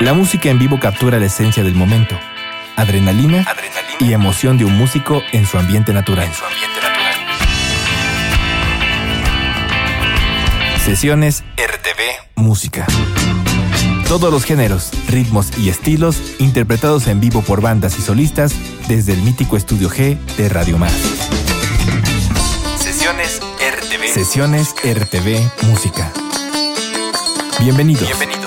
La música en vivo captura la esencia del momento, adrenalina, y emoción de un músico en su ambiente natural. En su ambiente natural. Sesiones RTV Música. Todos los géneros, ritmos y estilos interpretados en vivo por bandas y solistas desde el mítico Estudio G de Radio Más. Sesiones RTV. Sesiones RTV Música. Bienvenidos. Bienvenidos.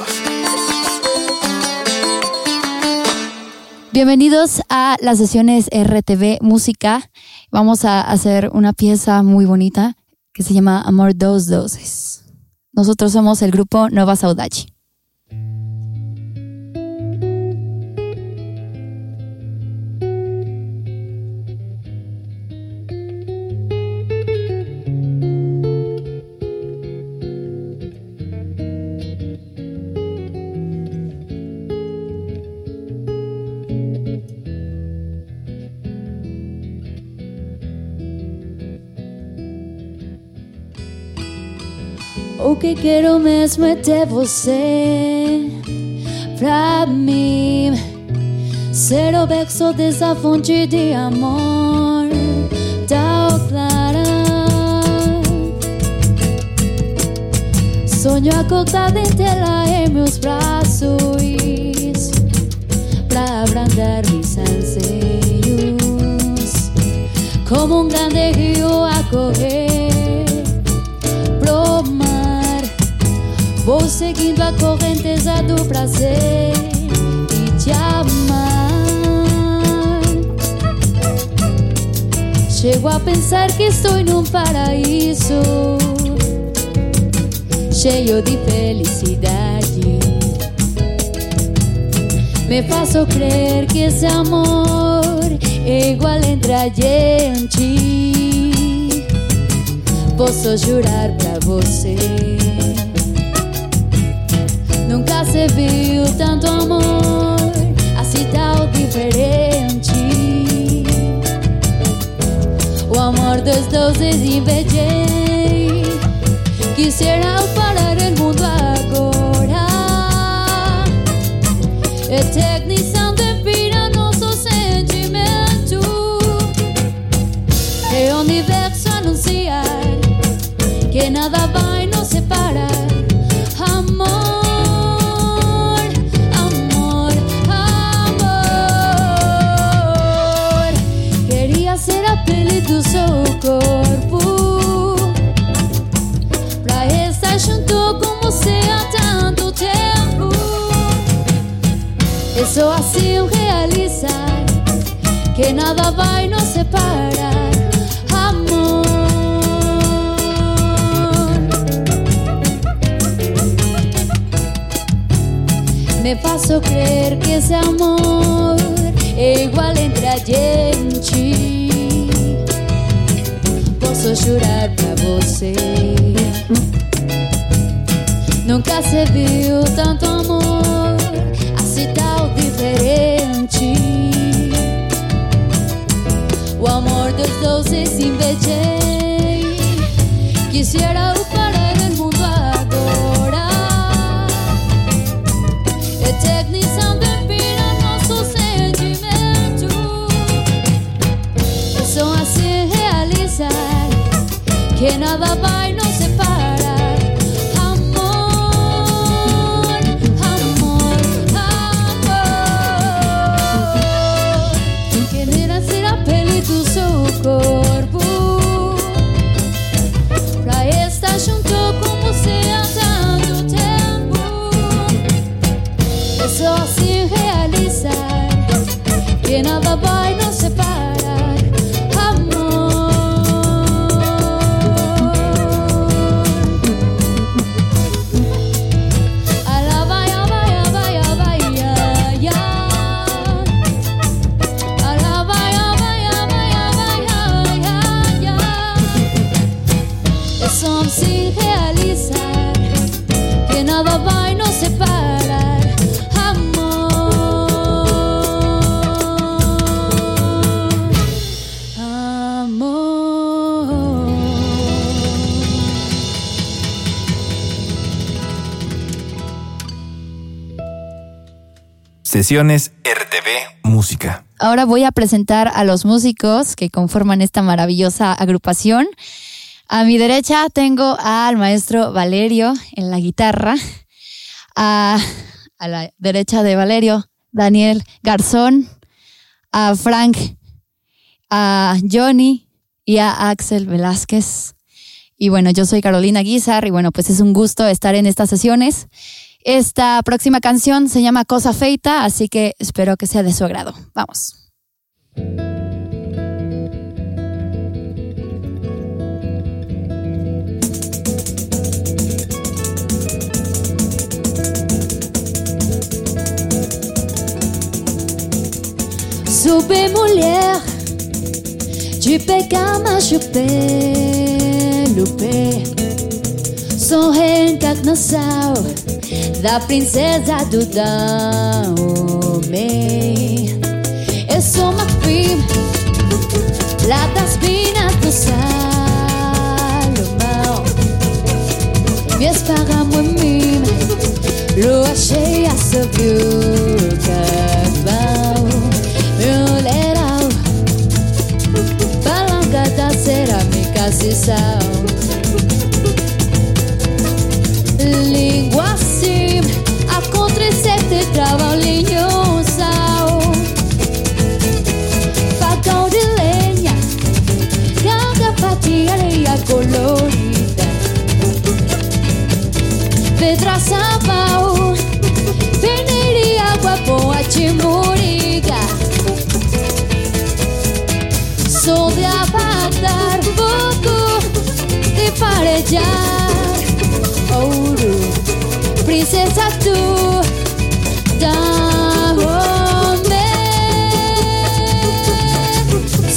Bienvenidos a las sesiones RTV Música. Vamos a hacer una pieza muy bonita que se llama Amor Dos Doses. Nosotros somos el grupo Nova Saudade. Que quero mesmo é ter você pra mim. Ser o berço dessa fonte de amor tão clara. Sonho acordado tela em meus braços pra abrandar mis anseios. Como um grande rio a correr. Vou seguindo a correnteza do prazer e te amar. Chego a pensar que estou num paraíso cheio de felicidade. Me faço crer que esse amor é igual entre a gente. Posso jurar pra você Nunca se viu tanto amor assim tão diferente. O amor dos deuses invejei. Quisiera parar o mundo agora, eternizando em vida nosso sentimento. E o universo anunciar que nada Nada vai nos separar Amor. Me faço crer que esse amor É igual entre a gente posso jurar pra você. Nunca se viu tanto amor Dos doces invejei. Quisiera parar o mundo agora. Eternizando em vida nosso sentimento. São assim realizar que nada vai Sesiones RTV Música. Ahora voy a presentar a los músicos que conforman esta maravillosa agrupación. A mi derecha tengo al maestro Valerio en la guitarra. A, a la derecha de Valerio, Daniel Garzón. A Frank, a Johnny y a Axel Velázquez. Y bueno, yo soy Carolina Guizar y bueno, pues es un gusto estar en estas sesiones. Esta próxima canción se llama Cosa Feita, así que espero que sea de su agrado. Vamos. Super mulher de pegar, machuper no pé. Sou reencarnação da princesa do Dahomey. Eu sou uma prima lá das minas do Salomão. Me esparramo em mim, lua cheia sobre o. Meu leral, palanca da cerâmica, se sal. Sabão, peneira e água boa de muriga. Sou de apagar fogo, de farejar ouro, princesa tu Dahomey.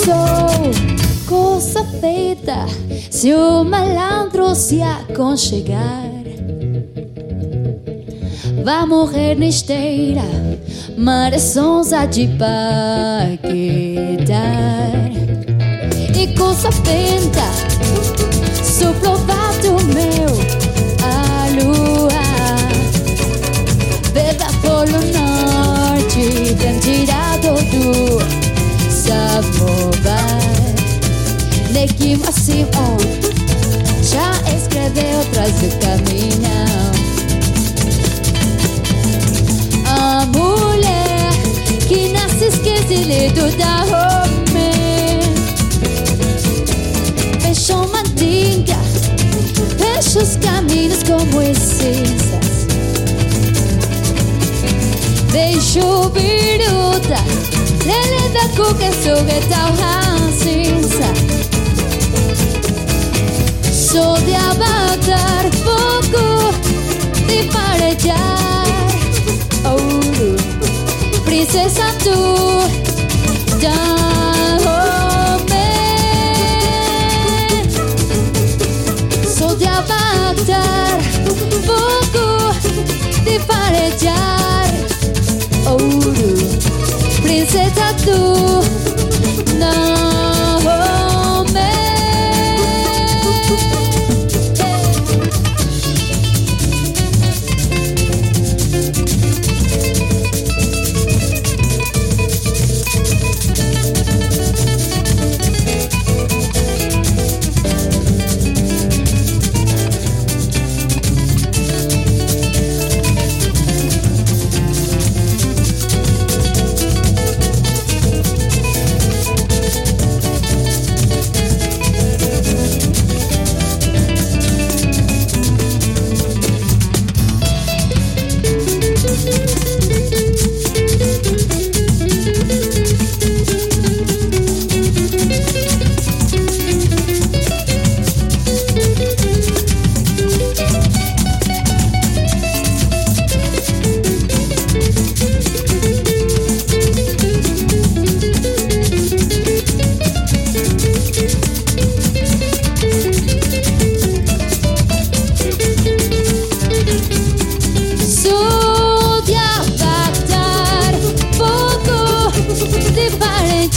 Sou coisa feita se o malandro se aconchegar. Vai morrer na esteira, mareçonza de paquetar. E coisa feita, suplovado meu a lua Beba polo norte Bem tirado do samovar Neguinho assim, oh Já escreveu atrás do caminhão les deux d'ahomé Peixão mandinga os caminhos como esses Deixo viruta, Lele da cuca sugueta o rancinza Sou de avatar pouco De parejar C1 dan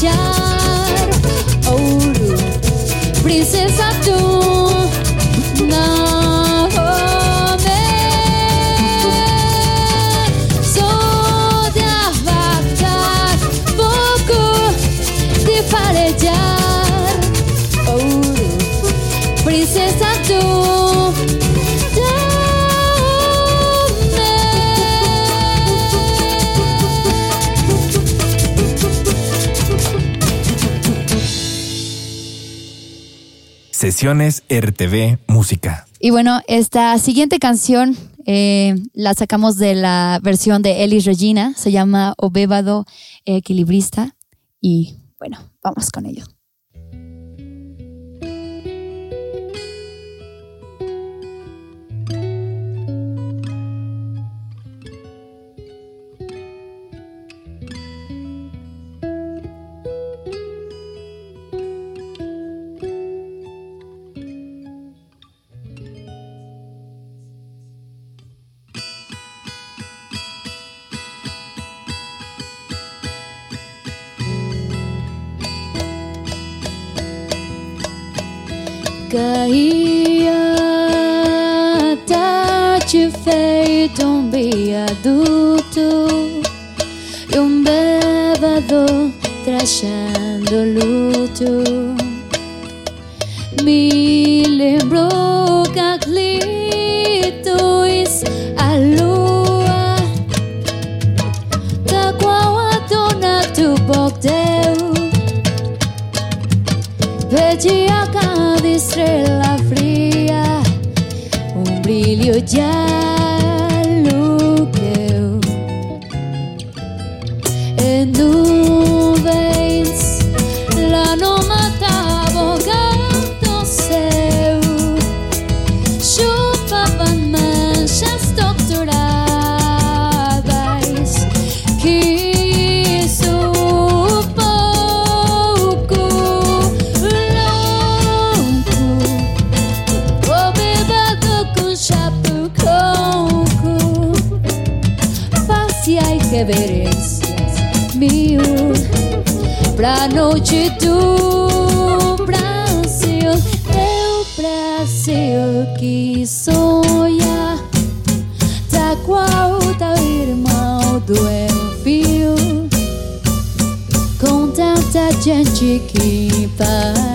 家。RTV Música. Y bueno, esta siguiente canción eh, la sacamos de la versión de Elis Regina, se llama Obébado Equilibrista. Y bueno, vamos con ello. queria ter tá te feito um viaduto e um bebador trachando luto. Me saja. Noite do Brasil. Meu Brasil que sonha Da qual tal irmão do envio Com tanta gente que partiu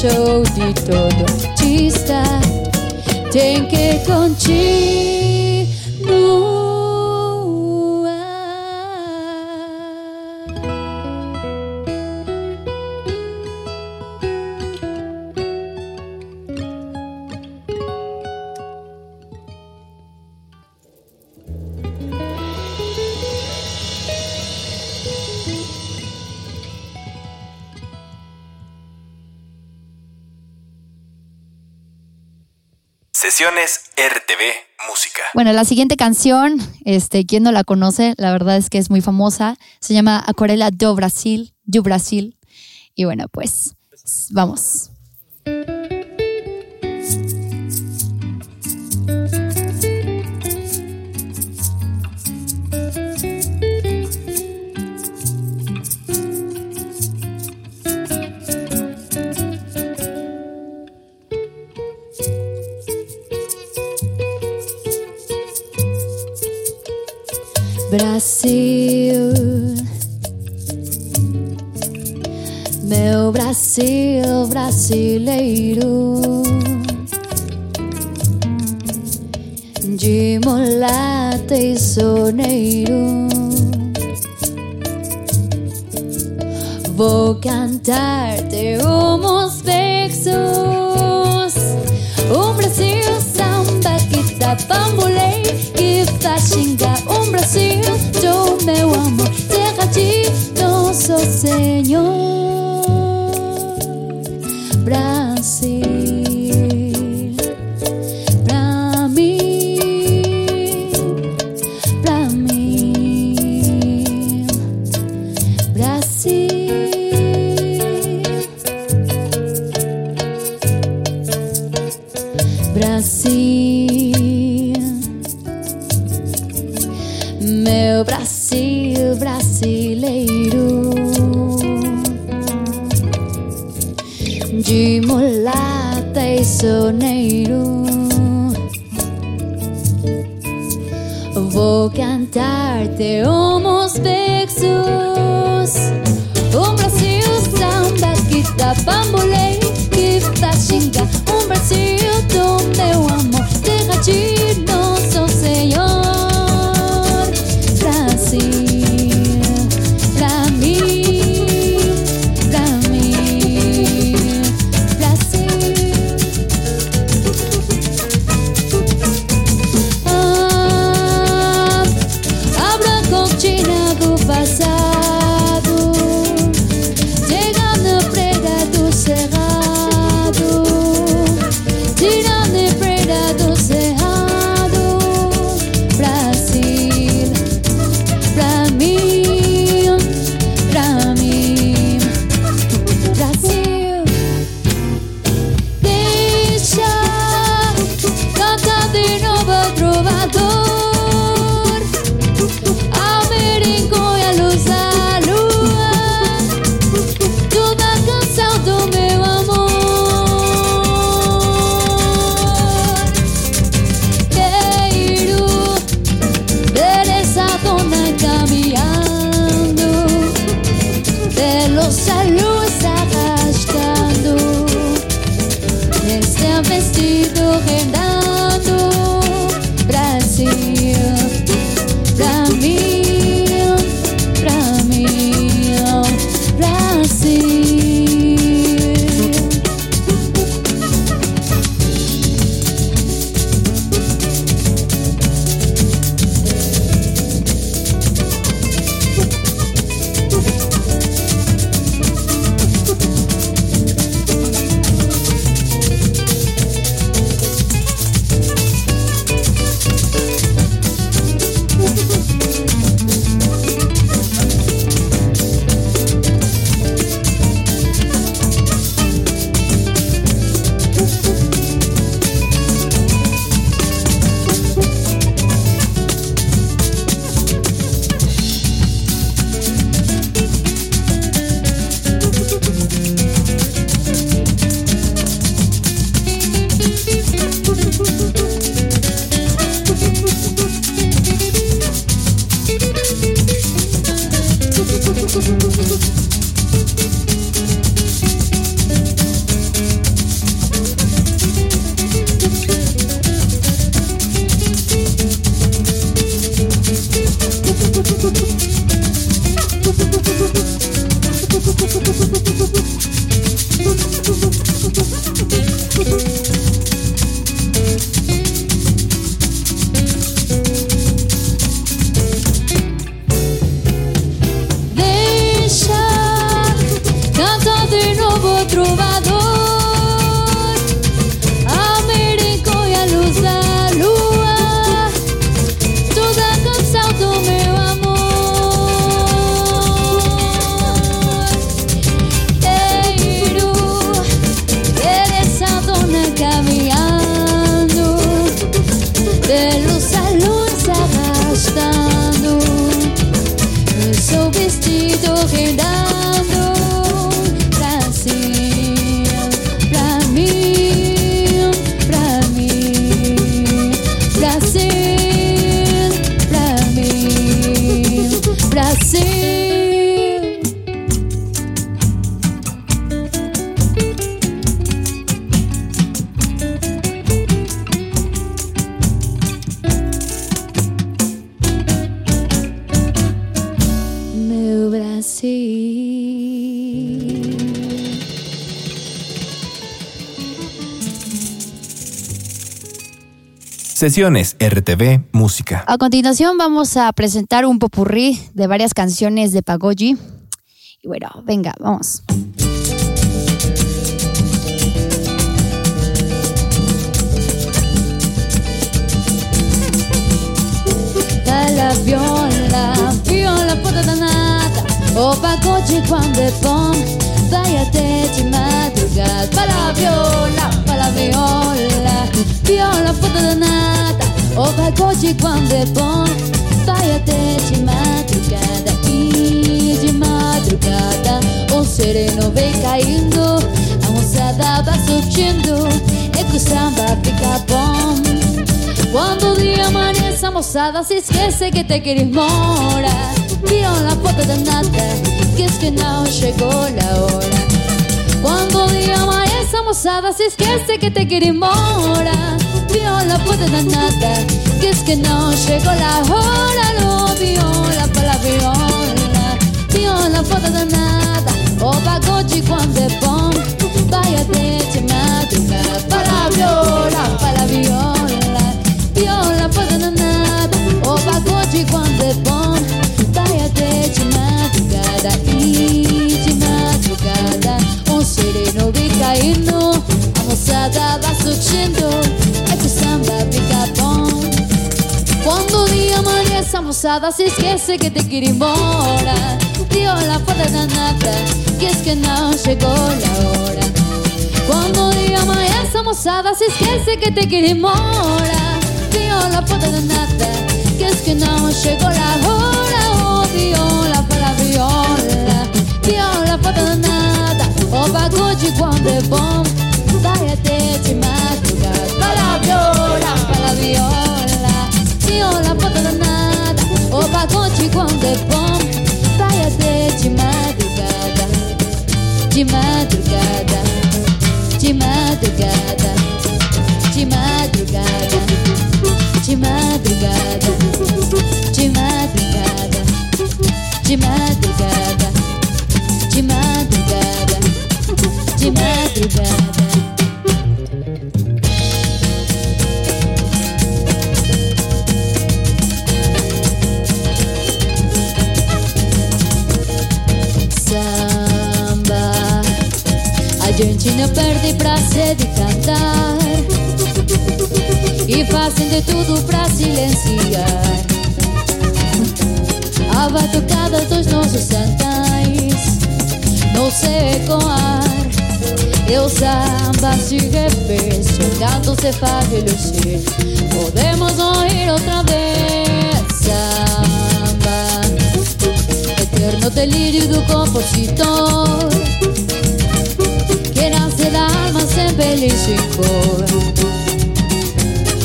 deixou de todo artista tem que contigo. Sesiones RTV Música. Bueno, la siguiente canción, este, quien no la conoce, la verdad es que es muy famosa. Se llama Acuarela do Brasil, do Brasil. Y bueno, pues vamos. Brasil, meu Brasil brasileiro, de mulata e soneiro. Vou cantar-te uns versos, um Brasil samba que tá bambolei, que tá xingar. Brasil do meu amor, terra de nosso Senhor. Sesiones RTV Música. A continuación vamos a presentar un popurrí de varias canciones de Pagogi. Y bueno, venga, vamos. La viola, viola puta danata, o cuando pon Váyate de madrugada para la viola, para la viola Viola foto de nata, o para coche cuando é bom Váyate de madrugada e de madrugada O sereno vem caindo, a moçada vai surtindo E que samba fica bom Cuando el día amanece, moçada, se esquece que te quieres morar vieron la foto de nada que es que no llegó la hora. Cuando llama esa mozada si es que sé que te quiere mora vio la foto de nada que es que no llegó la hora. Lo vio la palabra vio la foto de nada o pagochi cuando pon vaya te che madruga para viola para viola. Vio la foto de nada o pagochi cuando pon de madrugada. E de madrugada, um sereno vem caindo, a moçada vai surgindo, é que samba fica bom. Quando o dia amanhece, a moçada se esquece que te quer ir embora. Viola foda da nata, diz que não chegou a hora. Quando o dia amanhece, a moçada se esquece que te quer ir embora. Viola foda da nata, diz que não chegou a hora. Viola foda da nata. O pagode quando é bom, vai até de madrugada. Para viola, para viola, viola foda da nata. O pagode quando é bom, vai até de madrugada, de madrugada, de madrugada, de madrugada, de madrugada, Podemos ouvir outra vez samba, eterno delírio do compositor que nasce da alma sem em cor,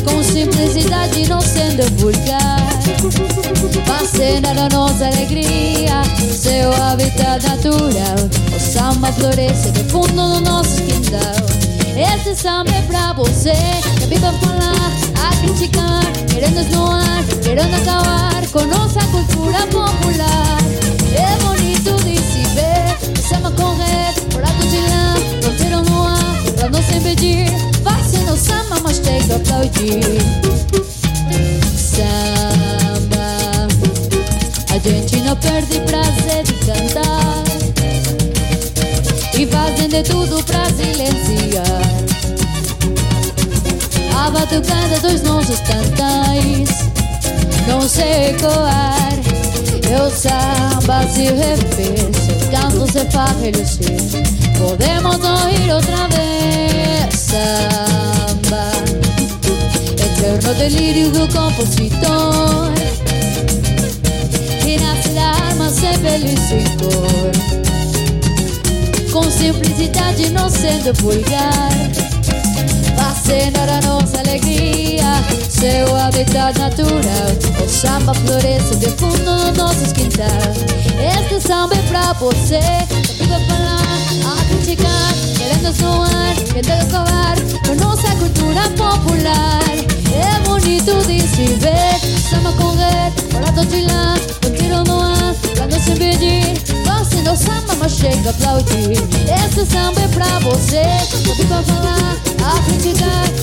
com simplicidade não sendo vulgar. Fazendo da nossa alegria seu habitat natural. O samba floresce no fundo do nosso quintal. Esse samba é pra você que vive a falar, a criticar, querendo esnoar, querendo acabar com nossa cultura popular. É bonito de se ver, o samba correr, por alto de lá, fronteiro no ar, pra não se impedir. Fazendo samba, mas tem que aplaudir. Samba, a gente não perde prazer de cantar e de tudo pra silenciar a batucada dos nossos cantais não se ecoar. E o samba se o canto se faz relucir. Podemos ouvir outra vez samba, eterno delírio do compositor que nasce da alma sem feliz cor com simplicidade não sendo vulgar. Fazendo da nossa alegria seu habitat natural. O samba floresce de fundo nos nossos quintais. Este samba é pra você que vai falar, a criticar, querendo zoar, querendo acabar com nossa cultura popular. É bonito de se ver, samba correr, para lá, com tiro no ar, pra não se impedir. Chega aplaudir. Esse samba é pra você que fica a falar, a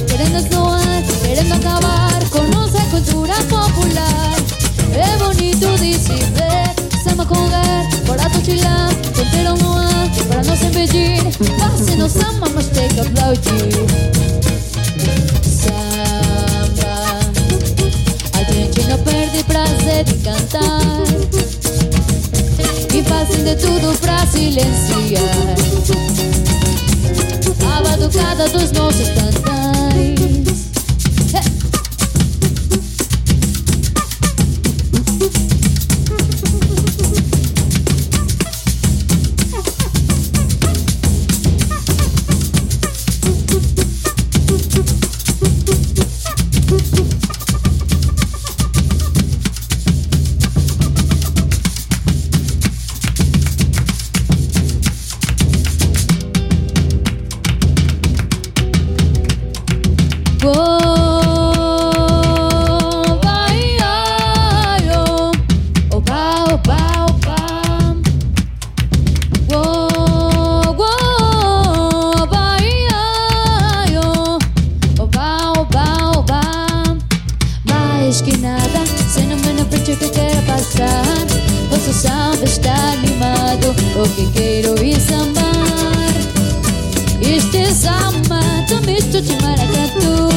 querendo zoar, querendo acabar com nossa cultura popular. É bonito de se ver, samba correr, para lá, com tiro no ar, para não se impedir. Fazendo samba, mas tem que aplaudir. Samba, a gente não perde prazer de cantar de tudo pra silenciar a batucada dos nossos cantais. que nada Fenômeno preto que quero passar. Posso samba estar animado, O que quero é sambar Este samba Também estou de maracatu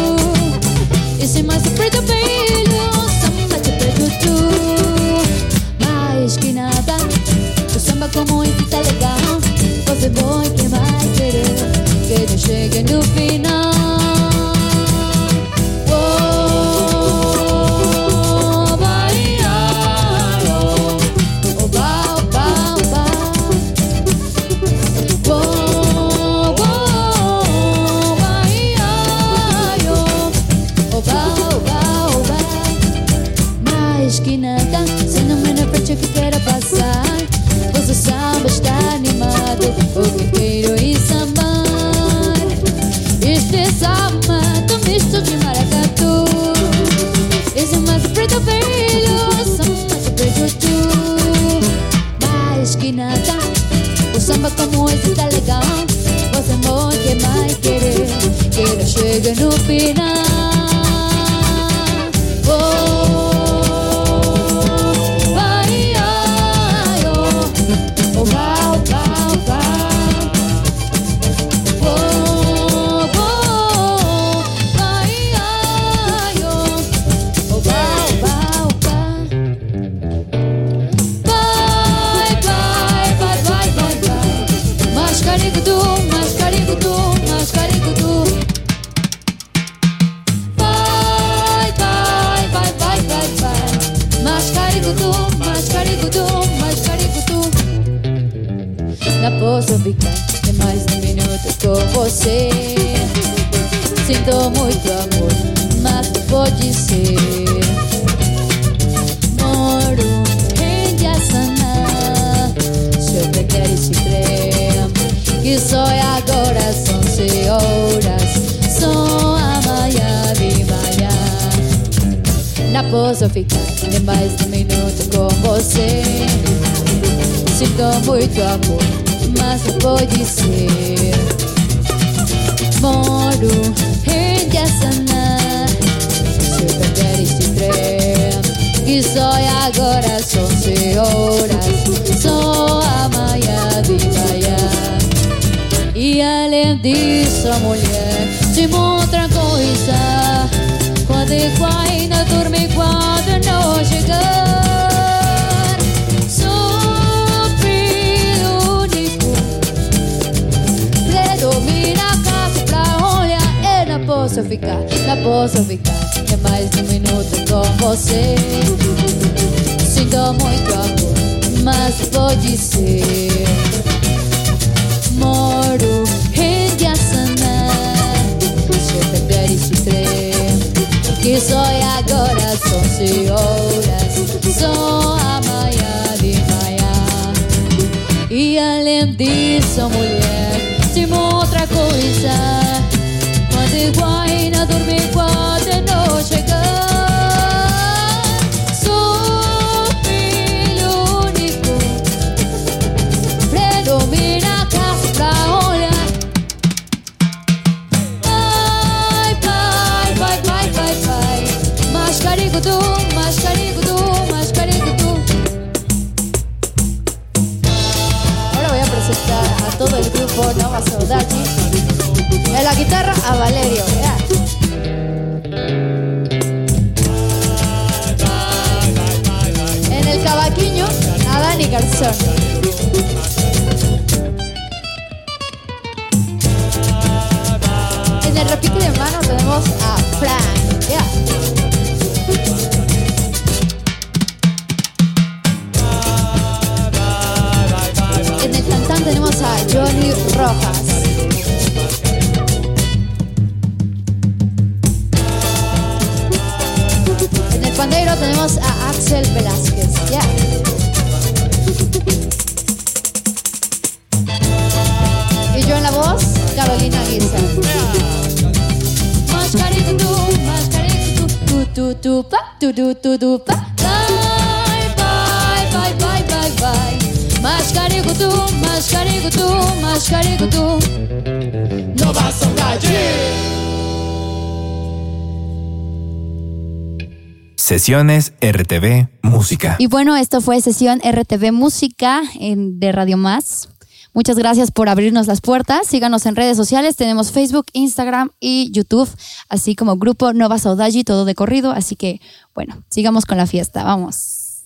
Esse mais preto brilho Samba de preto tu. Mais que nada O samba como está é legal. Você bom que vai querer Que não chegue no final. lleguen opinando. ficar, não posso ficar. É mais de um minuto com você. Sinto muito amor, mas pode ser. Moro em Diasana, chefe de estrela. Que só agora, são seis horas, só amanhã de manhã. E além disso, mulher, se outra coisa. Quando igual dormir cuando no llega. Su fin único predomina hasta ahora bye bye bye bye bye. Bye bye mascarico tu mascarico tu mascarico tu ahora voy a presentar a todo el grupo de la casa en la guitarra a Valerio. Galson. Sesiones RTV Música. Y bueno, esto fue sesión RTV Música de Radio Más. Muchas gracias por abrirnos las puertas. Síganos en redes sociales. Tenemos Facebook, Instagram y YouTube, así como Grupo Nova Saudade, todo de corrido. Así que, bueno, sigamos con la fiesta. Vamos.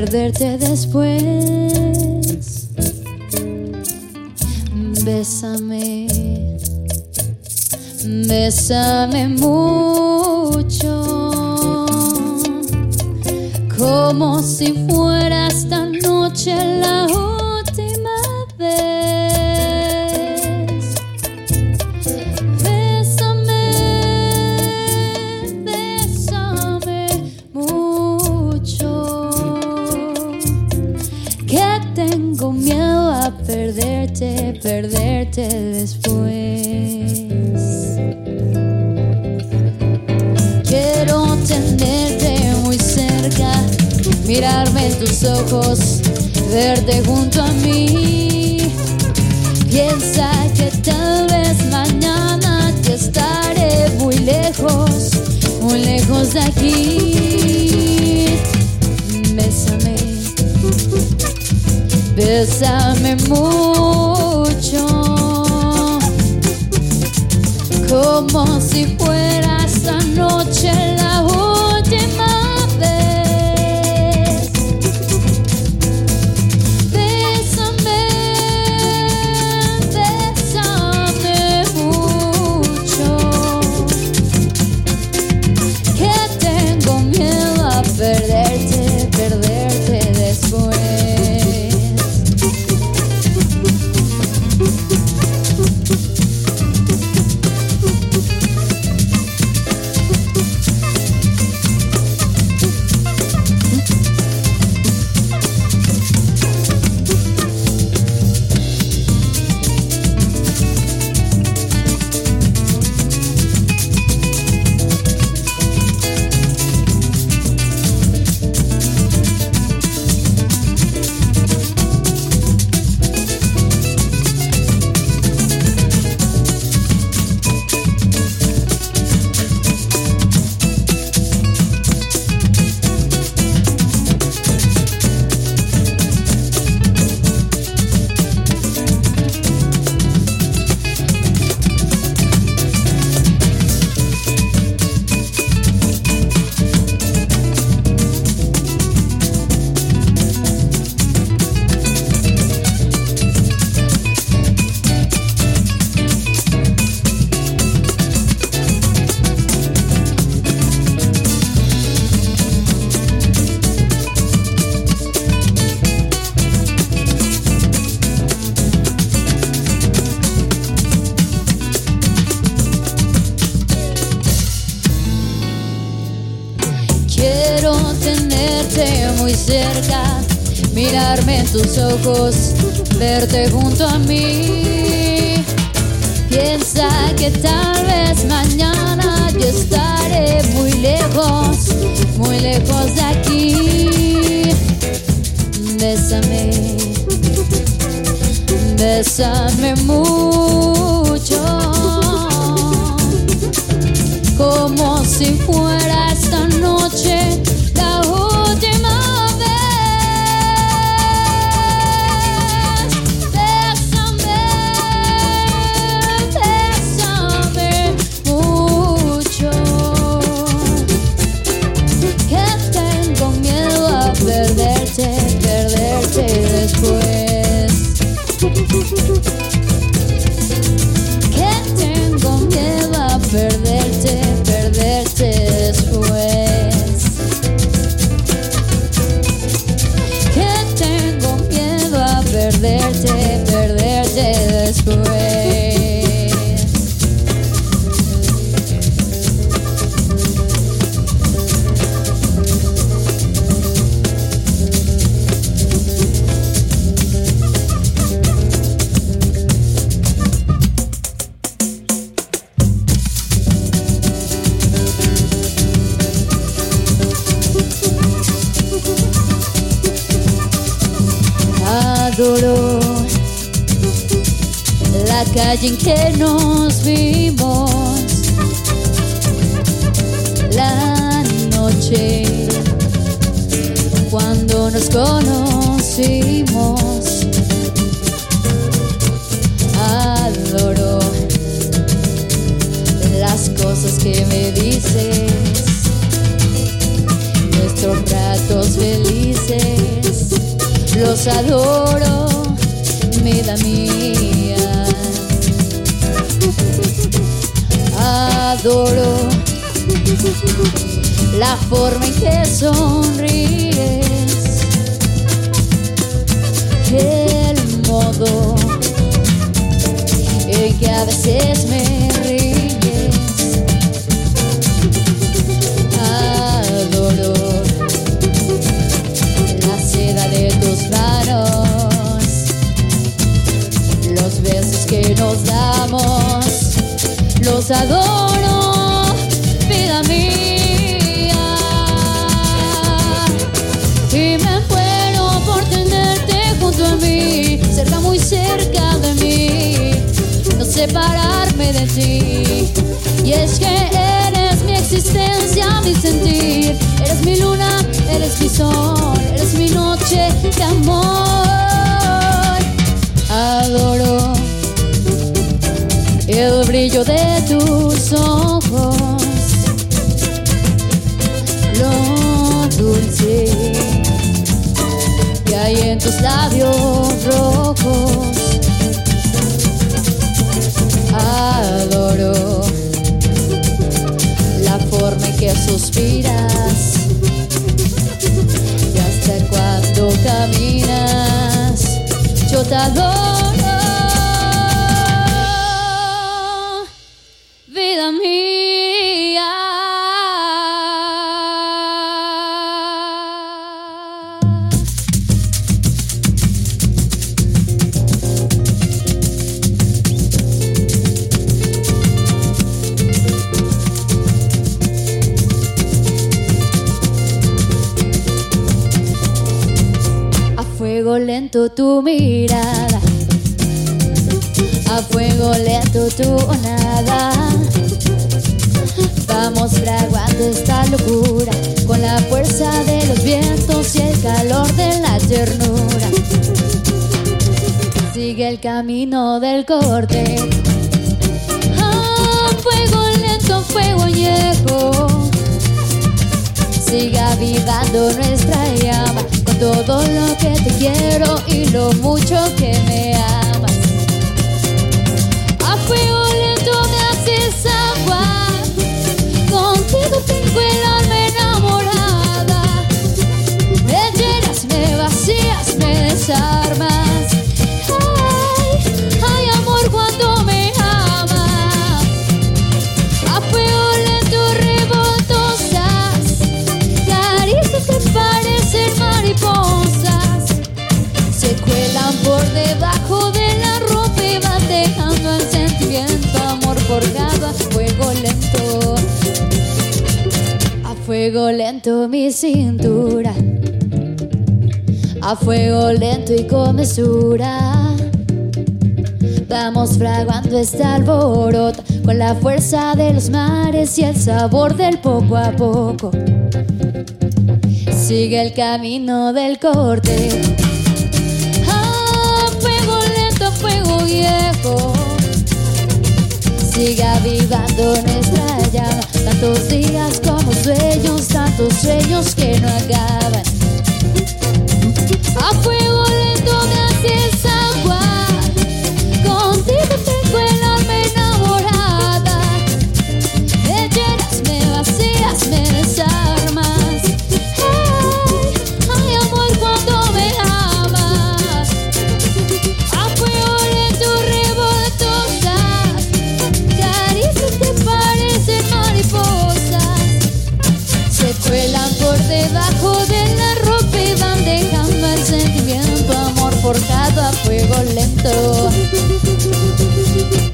perderte después. Bésame, bésame mucho, como si fuera esta noche la mirarme en tus ojos, verte junto a mí. Piensa que tal vez mañana te estaré muy lejos, muy lejos de aquí. Bésame, bésame mucho, como si fuera esta noche la nuestros ratos felices, los adoro, vida mía. Adoro la forma en que sonríes, el modo en que a veces me nos damos, los adoro, vida mía. Y me muero por tenerte junto a mí, cerca, muy cerca de mí, no separarme de ti. Y es que eres mi existencia, mi sentir, eres mi luna, eres mi sol, eres mi noche de amor. Adoro el brillo de tus ojos, lo dulce que hay en tus labios rojos. Adoro la forma en que suspiras y hasta cuando caminas. Yo te adoro, El camino del corte. A fuego lento, fuego viejo siga avivando nuestra llama con todo lo que te quiero y lo mucho que me amas. Fuego lento mi cintura, a fuego lento y con mesura. Vamos fraguando este alboroto con la fuerza de los mares y el sabor del poco a poco. Sigue el camino del corte. A fuego lento, fuego viejo. Sigue avivando nuestra Tantos días como sueños, tantos sueños que no acaban. A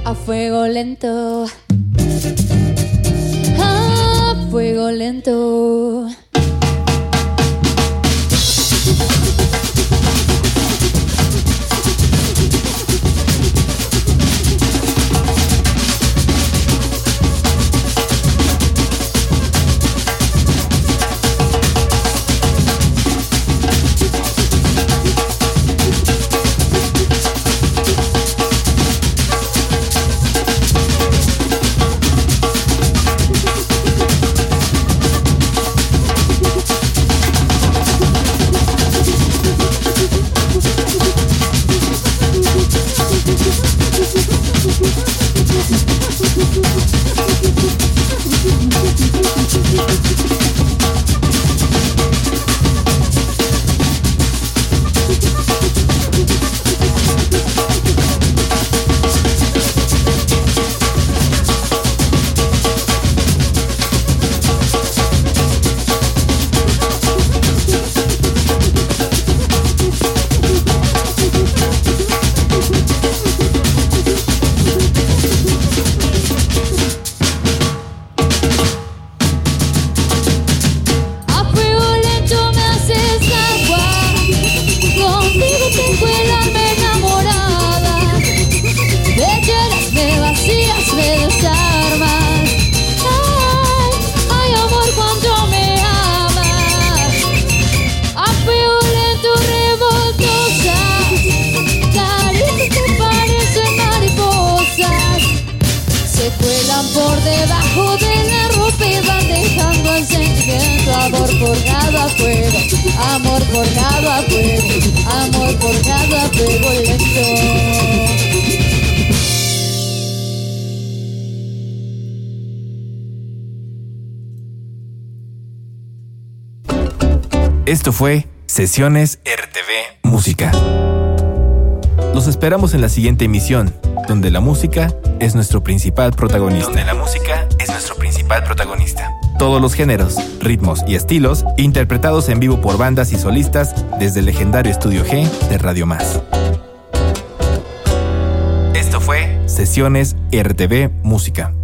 A fuego lento. A fuego lento. Fue Sesiones RTV Música. Los esperamos en la siguiente emisión, donde la música es nuestro principal protagonista. Donde la música es nuestro principal protagonista. Todos los géneros, ritmos y estilos interpretados en vivo por bandas y solistas desde el legendario Estudio G de Radio Más. Esto fue Sesiones RTV Música.